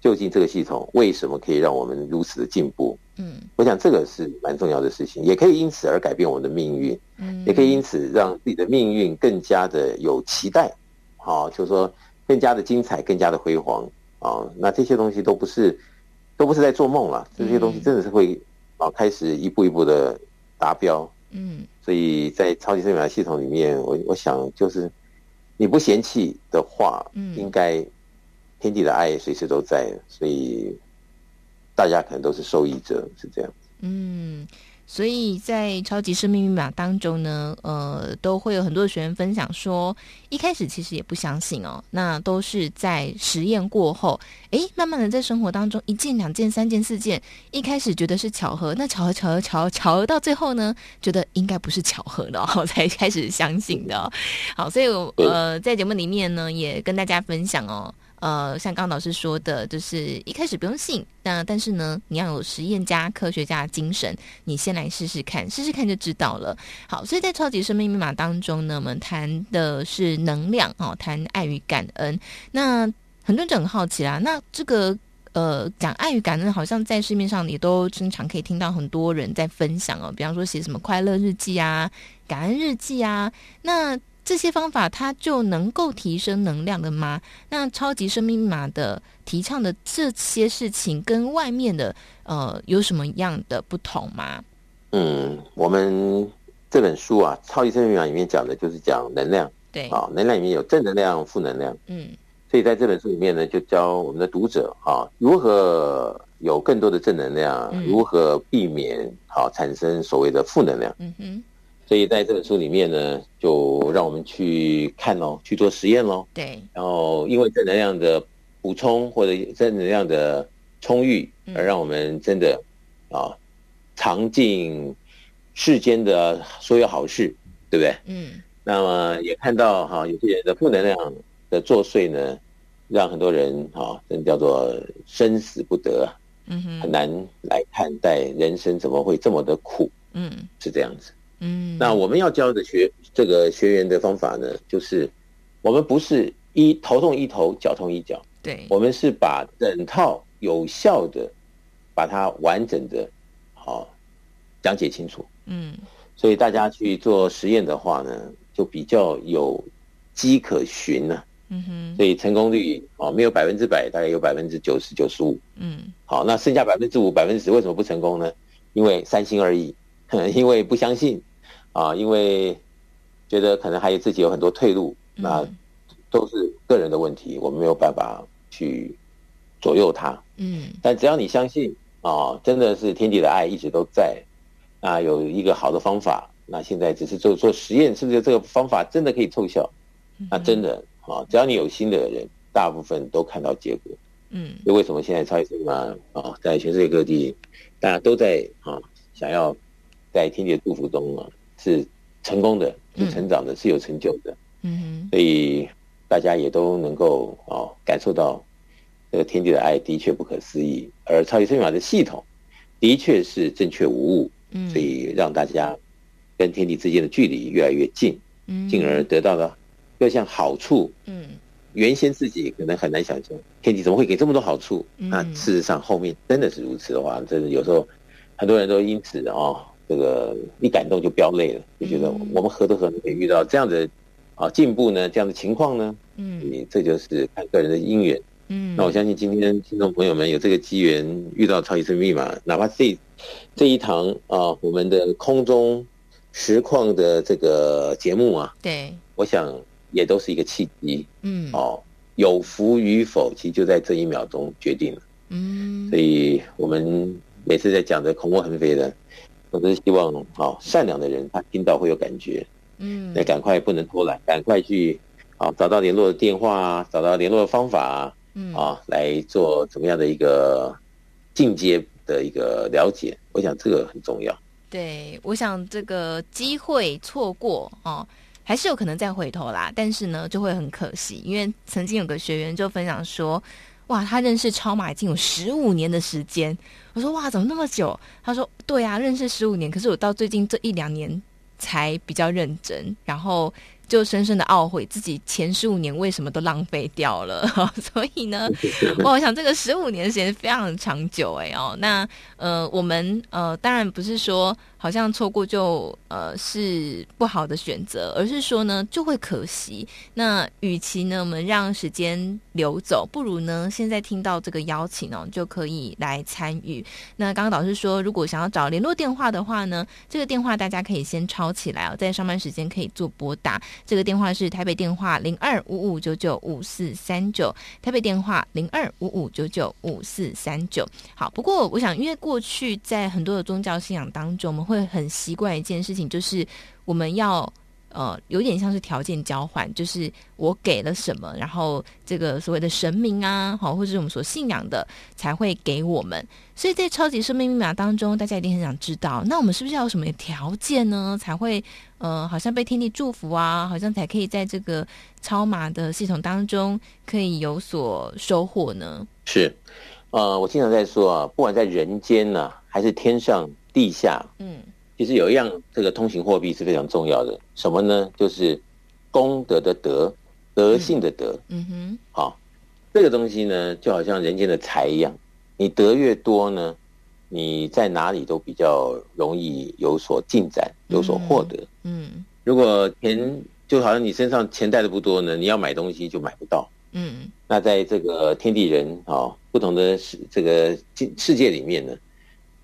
究竟这个系统为什么可以让我们如此的进步？嗯，我想这个是蛮重要的事情，也可以因此而改变我们的命运，嗯，也可以因此让自己的命运更加的有期待，好，就是说更加的精彩，更加的辉煌啊！那这些东西都不是都不是在做梦了，这些东西真的是会。啊，开始一步一步的达标，嗯，所以在超级生命系统里面，我我想就是你不嫌弃的话，嗯，应该天地的爱随时都在，所以大家可能都是受益者，是这样，嗯。所以在超级生命密码当中呢，呃，都会有很多的学员分享说，一开始其实也不相信哦，那都是在实验过后，诶，慢慢的在生活当中一件、两件、三件、四件，一开始觉得是巧合，那巧合、巧合、巧合、巧合到最后呢，觉得应该不是巧合的哦，才开始相信的哦。好，所以呃，在节目里面呢，也跟大家分享哦。呃，像刚老师说的，就是一开始不用信，那但是呢，你要有实验家、科学家精神，你先来试试看，试试看就知道了。好，所以在超级生命密码当中呢，我们谈的是能量哦，谈爱与感恩。那很多人就很好奇啦，那这个呃，讲爱与感恩，好像在市面上也都经常可以听到很多人在分享哦，比方说写什么快乐日记啊、感恩日记啊，那。这些方法它就能够提升能量的吗？那超级生命密码的提倡的这些事情跟外面的呃有什么样的不同吗？嗯，我们这本书啊，超级生命密码里面讲的就是讲能量，对啊，能量里面有正能量、负能量，嗯，所以在这本书里面呢，就教我们的读者啊，如何有更多的正能量，嗯、如何避免好、啊、产生所谓的负能量，嗯哼。所以在这本书里面呢，就让我们去看喽，去做实验喽。对。然后因为正能量的补充或者正能量的充裕，而让我们真的啊尝尽世间的所有好事，对不对？嗯。那么也看到哈，有些人的负能量的作祟呢，让很多人哈，真叫做生死不得，嗯哼，很难来看待人生怎么会这么的苦，嗯，是这样子，嗯。那我们要教的学这个学员的方法呢，就是我们不是一头痛一头，脚痛一脚，对，我们是把整套有效的，把它完整的，好讲解清楚，嗯。所以大家去做实验的话呢，就比较有迹可循了，嗯哼，所以成功率哦没有百分之百，大概有百分之九十九十五，嗯，好，那剩下百分之五、百分之十为什么不成功呢？因为三心二意，因为不相信，啊，因为觉得可能还有自己有很多退路，那都是个人的问题，我们没有办法去左右他，嗯，但只要你相信啊，真的是天地的爱一直都在，啊，有一个好的方法。那现在只是做做实验，是不是这个方法真的可以奏效？那真的啊，只要你有心的人，大部分都看到结果。嗯，所以为什么现在超级生命密码啊，在全世界各地，大家都在啊，想要在天地的祝福中啊，是成功的，是成长的，是有成就的。嗯，所以大家也都能够哦，感受到这个天地的爱的确不可思议，而超级生命法的系统的确是正确无误。嗯，所以让大家。跟天地之间的距离越来越近，嗯，进而得到了各项好处，嗯，原先自己可能很难想象，天地怎么会给这么多好处？嗯，那事实上后面真的是如此的话，真的有时候很多人都因此哦，这个一感动就飙泪了，就觉得我们何德何能可以遇到这样的啊进步呢？这样的情况呢？嗯，这就是看个人的因缘。嗯，那我相信今天听众朋友们有这个机缘遇到超级生命密码，哪怕这这一堂啊，我们的空中。实况的这个节目啊，对，我想也都是一个契机，嗯，哦，有福与否，其实就在这一秒钟决定了，嗯，所以我们每次在讲的口沫横飞的，我都是希望，哦，善良的人他听到会有感觉，嗯，那赶快不能偷懒，赶快去，啊，找到联络的电话啊，找到联络的方法啊，嗯，啊，来做怎么样的一个进阶的一个了解，我想这个很重要。对，我想这个机会错过哦，还是有可能再回头啦。但是呢，就会很可惜，因为曾经有个学员就分享说，哇，他认识超马已经有十五年的时间。我说，哇，怎么那么久？他说，对啊，认识十五年，可是我到最近这一两年才比较认真，然后。就深深的懊悔自己前十五年为什么都浪费掉了，所以呢，我想这个十五年的时间非常的长久哎哦，那呃我们呃当然不是说好像错过就呃是不好的选择，而是说呢就会可惜。那与其呢我们让时间流走，不如呢现在听到这个邀请哦就可以来参与。那刚刚导师说，如果想要找联络电话的话呢，这个电话大家可以先抄起来哦，在上班时间可以做拨打。这个电话是台北电话零二五五九九五四三九，台北电话零二五五九九五四三九。好，不过我想，因为过去在很多的宗教信仰当中，我们会很习惯一件事情，就是我们要。呃，有点像是条件交换，就是我给了什么，然后这个所谓的神明啊，好，或者是我们所信仰的，才会给我们。所以在超级生命密码当中，大家一定很想知道，那我们是不是要有什么条件呢，才会呃，好像被天地祝福啊，好像才可以在这个超码的系统当中可以有所收获呢？是，呃，我经常在说啊，不管在人间呢、啊，还是天上地下，嗯。其实有一样，这个通行货币是非常重要的，什么呢？就是功德的德，德性的德。嗯哼，好，这个东西呢，就好像人间的财一样，你得越多呢，你在哪里都比较容易有所进展，有所获得。嗯，如果钱就好像你身上钱带的不多呢，你要买东西就买不到。嗯，那在这个天地人啊，不同的世这个世界里面呢。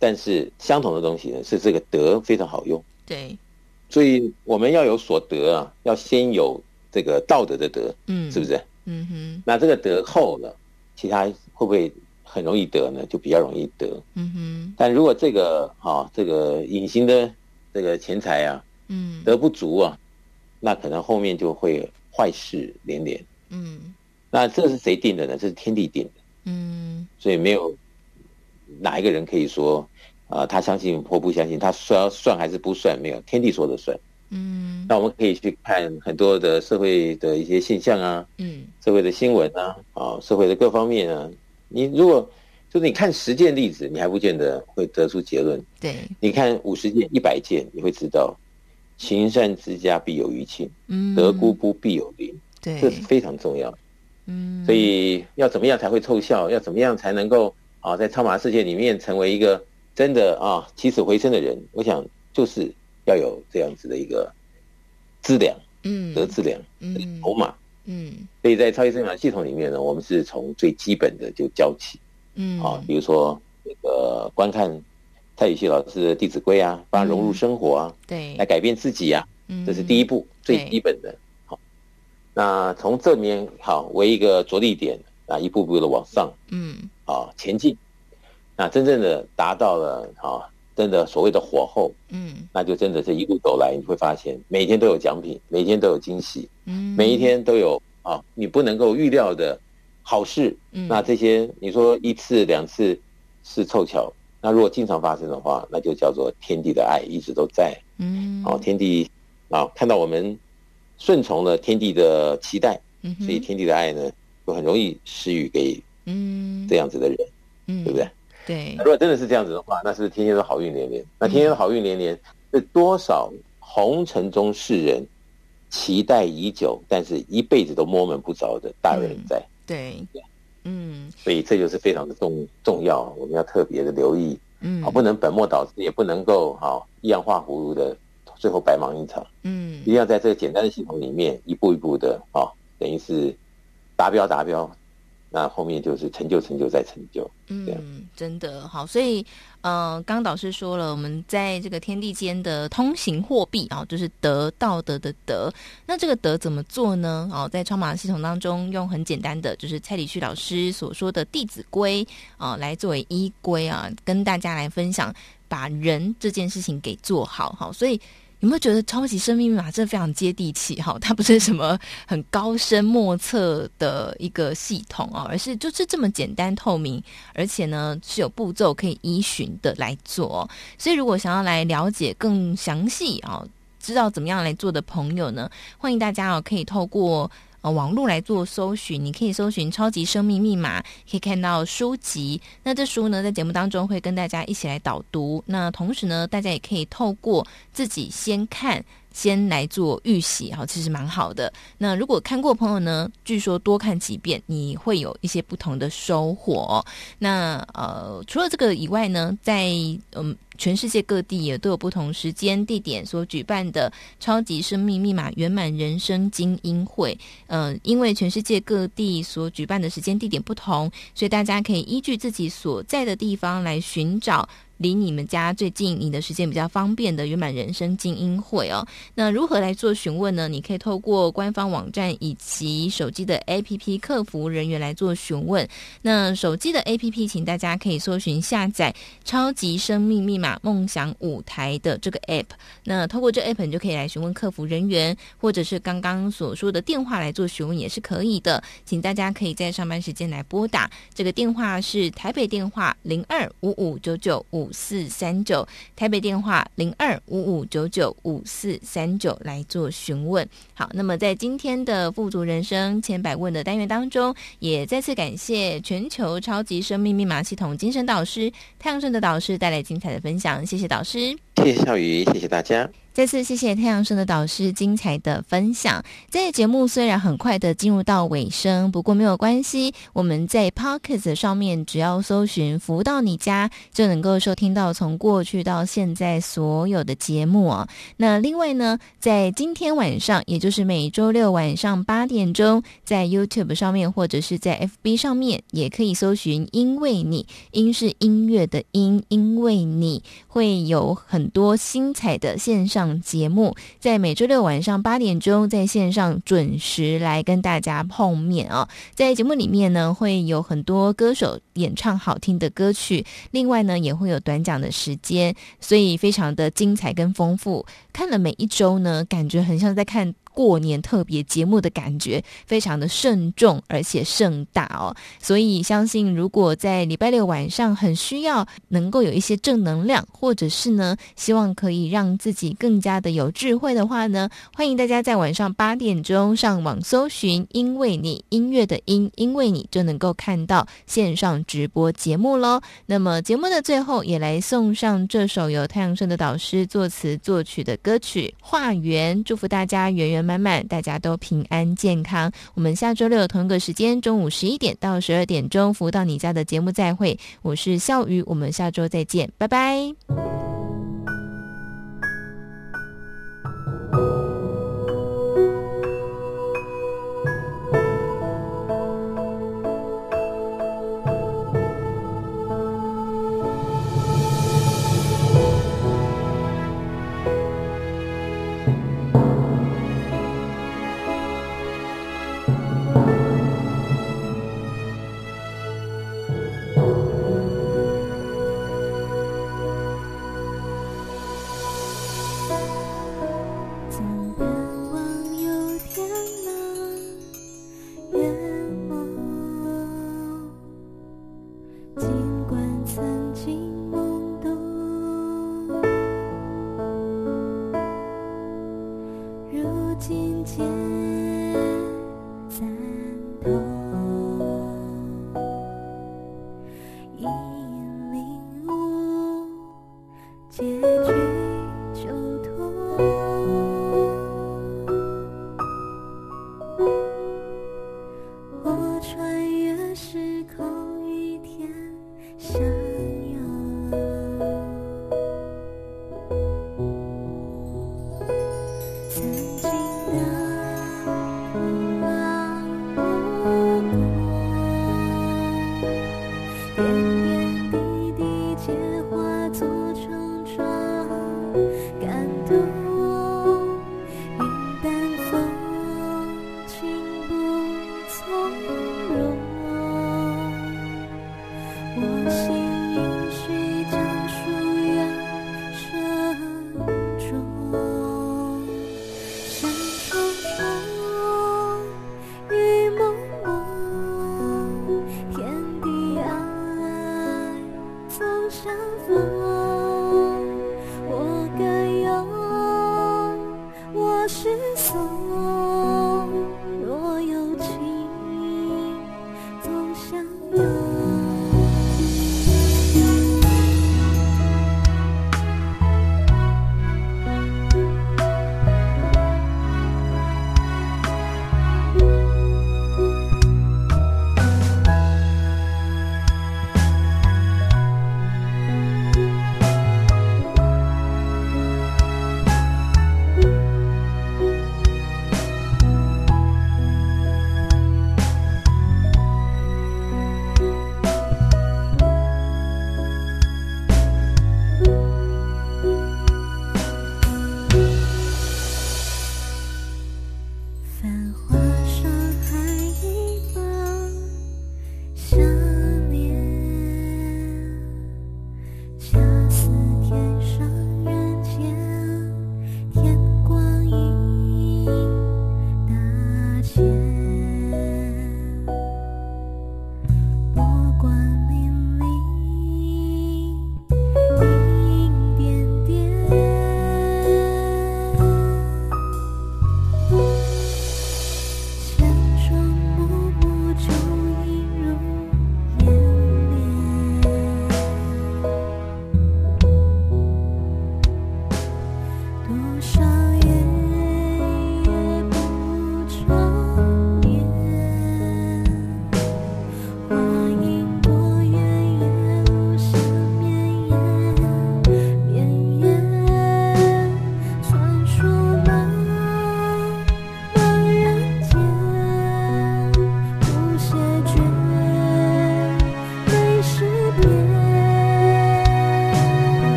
但是相同的东西呢，是这个德非常好用。对，所以我们要有所得啊，要先有这个道德的德，嗯，是不是？嗯哼。那这个德厚了，其他会不会很容易得呢？就比较容易得。嗯哼。但如果这个啊，这个隐形的这个钱财啊，嗯，得不足啊，那可能后面就会坏事连连。嗯。那这是谁定的呢？这是天地定的。嗯。所以没有。哪一个人可以说，啊、呃，他相信或不相信，他说要算还是不算，没有天地说的算。嗯，那我们可以去看很多的社会的一些现象啊，嗯，社会的新闻啊，啊，社会的各方面啊，你如果就是你看十件例子，你还不见得会得出结论。对，你看五十件、一百件，你会知道，行善之家必有余庆，嗯，德姑姑必有邻，对，这是非常重要。嗯，所以要怎么样才会凑效？要怎么样才能够啊，在超马世界里面成为一个真的啊起死回生的人？我想就是。要有这样子的一个质量，嗯，得质量，嗯，筹码，嗯，所以在超级生长系统里面呢，我们是从最基本的就教起，嗯，啊，比如说那个观看蔡宇旭老师的《弟子规》啊，把它融入生活啊，对，来改变自己啊，嗯，这是第一步，最基本的，好，那从这面好为一个着力点啊，一步步的往上，嗯，啊，前进，那真正的达到了啊。真的所谓的火候，嗯，那就真的是一路走来，你会发现每天都有奖品，每天都有惊喜，嗯，每一天都有啊，你不能够预料的好事，嗯，那这些你说一次两次是凑巧，那如果经常发生的话，那就叫做天地的爱一直都在，嗯，哦，天地啊，看到我们顺从了天地的期待，嗯，所以天地的爱呢，就很容易施予给嗯这样子的人，嗯，对不对？对，如果真的是这样子的话，那是不是天天都好运连连？那天天都好运连连，是多少红尘中世人期待已久，但是一辈子都摸门不着的大人在？嗯、对，嗯，所以这就是非常的重重要，我们要特别的留意，嗯，好，不能本末倒置，也不能够好一样画葫芦的，最后白忙一场，嗯，一定要在这个简单的系统里面一步一步的，啊，等于是达标达标。那后面就是成就，成就再成就。嗯，真的好。所以，呃，刚导师说了，我们在这个天地间的通行货币啊，就是德，道德的德。那这个德怎么做呢？哦，在超马系统当中，用很简单的，就是蔡礼旭老师所说的《弟子规》啊，来作为依规啊，跟大家来分享，把人这件事情给做好。好，所以。有没有觉得超级生命密码真的非常接地气？哈，它不是什么很高深莫测的一个系统啊，而是就是这么简单透明，而且呢是有步骤可以依循的来做。所以如果想要来了解更详细啊，知道怎么样来做的朋友呢，欢迎大家哦，可以透过。呃，网络来做搜寻，你可以搜寻《超级生命密码》，可以看到书籍。那这书呢，在节目当中会跟大家一起来导读。那同时呢，大家也可以透过自己先看。先来做预习哈，其实蛮好的。那如果看过朋友呢，据说多看几遍，你会有一些不同的收获。那呃，除了这个以外呢，在嗯全世界各地也都有不同时间地点所举办的超级生命密码圆满人生精英会。嗯、呃，因为全世界各地所举办的时间地点不同，所以大家可以依据自己所在的地方来寻找。离你们家最近、你的时间比较方便的圆满人生精英会哦，那如何来做询问呢？你可以透过官方网站以及手机的 APP 客服人员来做询问。那手机的 APP，请大家可以搜寻下载“超级生命密码梦想舞台”的这个 App。那透过这 App，你就可以来询问客服人员，或者是刚刚所说的电话来做询问也是可以的。请大家可以在上班时间来拨打这个电话，是台北电话零二五五九九五。四三九，台北电话零二五五九九五四三九来做询问。好，那么在今天的富足人生千百问的单元当中，也再次感谢全球超级生命密码系统精神导师太阳盛德导师带来精彩的分享，谢谢导师，谢谢小雨，谢谢大家。再次谢谢太阳盛德导师精彩的分享。这节目虽然很快的进入到尾声，不过没有关系。我们在 Podcast 上面只要搜寻“福到你家”，就能够收听到从过去到现在所有的节目哦。那另外呢，在今天晚上，也就是每周六晚上八点钟，在 YouTube 上面或者是在 FB 上面，也可以搜寻“因为你”，音是音乐的音，因为你会有很多精彩的线上。节目在每周六晚上八点钟在线上准时来跟大家碰面啊！在节目里面呢，会有很多歌手演唱好听的歌曲，另外呢，也会有短讲的时间，所以非常的精彩跟丰富。看了每一周呢，感觉很像在看过年特别节目的感觉，非常的慎重而且盛大哦。所以相信，如果在礼拜六晚上很需要能够有一些正能量，或者是呢，希望可以让自己更加的有智慧的话呢，欢迎大家在晚上八点钟上网搜寻“因为你”音乐的音，因为你就能够看到线上直播节目喽。那么节目的最后，也来送上这首由太阳盛德导师作词作曲的歌曲《化缘》，祝福大家圆圆满满满，大家都平安健康。我们下周六同一个时间，中午十一点到十二点钟，服务到你家的节目再会。我是笑鱼，我们下周再见，拜拜。